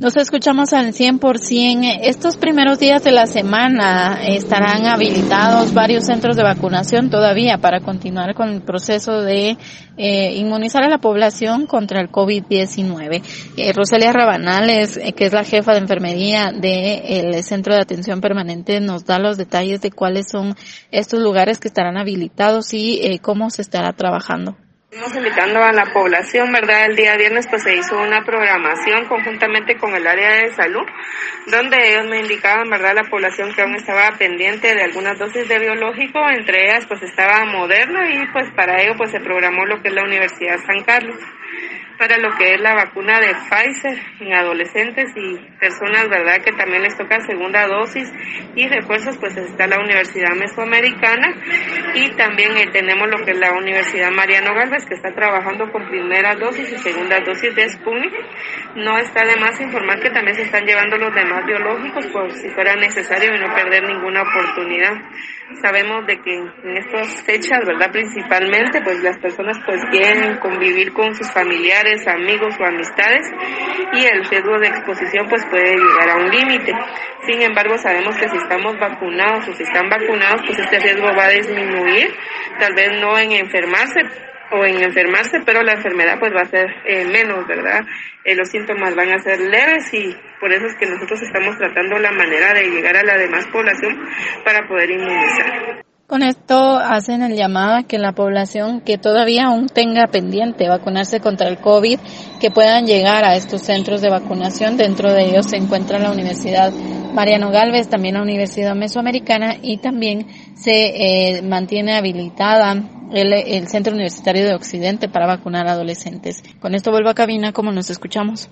Nos escuchamos al 100%. Estos primeros días de la semana estarán habilitados varios centros de vacunación todavía para continuar con el proceso de eh, inmunizar a la población contra el COVID-19. Eh, Roselia Rabanales, eh, que es la jefa de enfermería del Centro de Atención Permanente, nos da los detalles de cuáles son estos lugares que estarán habilitados y eh, cómo se estará trabajando. Estamos invitando a la población, ¿verdad? El día viernes pues se hizo una programación conjuntamente con el área de salud, donde ellos me indicaban, ¿verdad? La población que aún estaba pendiente de algunas dosis de biológico, entre ellas pues estaba Moderna y pues para ello pues se programó lo que es la Universidad San Carlos para lo que es la vacuna de Pfizer en adolescentes y personas, ¿verdad?, que también les toca segunda dosis y refuerzos, pues está la Universidad Mesoamericana y también eh, tenemos lo que es la Universidad Mariano Galvez, que está trabajando con primera dosis y segunda dosis de Sputnik. No está de más informar que también se están llevando los demás biológicos por si fuera necesario y no perder ninguna oportunidad. Sabemos de que en estas fechas, ¿verdad? Principalmente, pues las personas pues quieren convivir con sus familiares, amigos o amistades y el riesgo de exposición pues puede llegar a un límite. Sin embargo, sabemos que si estamos vacunados o si están vacunados, pues este riesgo va a disminuir, tal vez no en enfermarse, o en enfermarse, pero la enfermedad pues va a ser eh, menos, ¿verdad? Eh, los síntomas van a ser leves y por eso es que nosotros estamos tratando la manera de llegar a la demás población para poder inmunizar. Con esto hacen el llamado a que la población que todavía aún tenga pendiente vacunarse contra el COVID, que puedan llegar a estos centros de vacunación. Dentro de ellos se encuentra la Universidad Mariano Galvez, también la Universidad Mesoamericana y también se eh, mantiene habilitada el, el Centro Universitario de Occidente para vacunar adolescentes. Con esto vuelvo a cabina como nos escuchamos.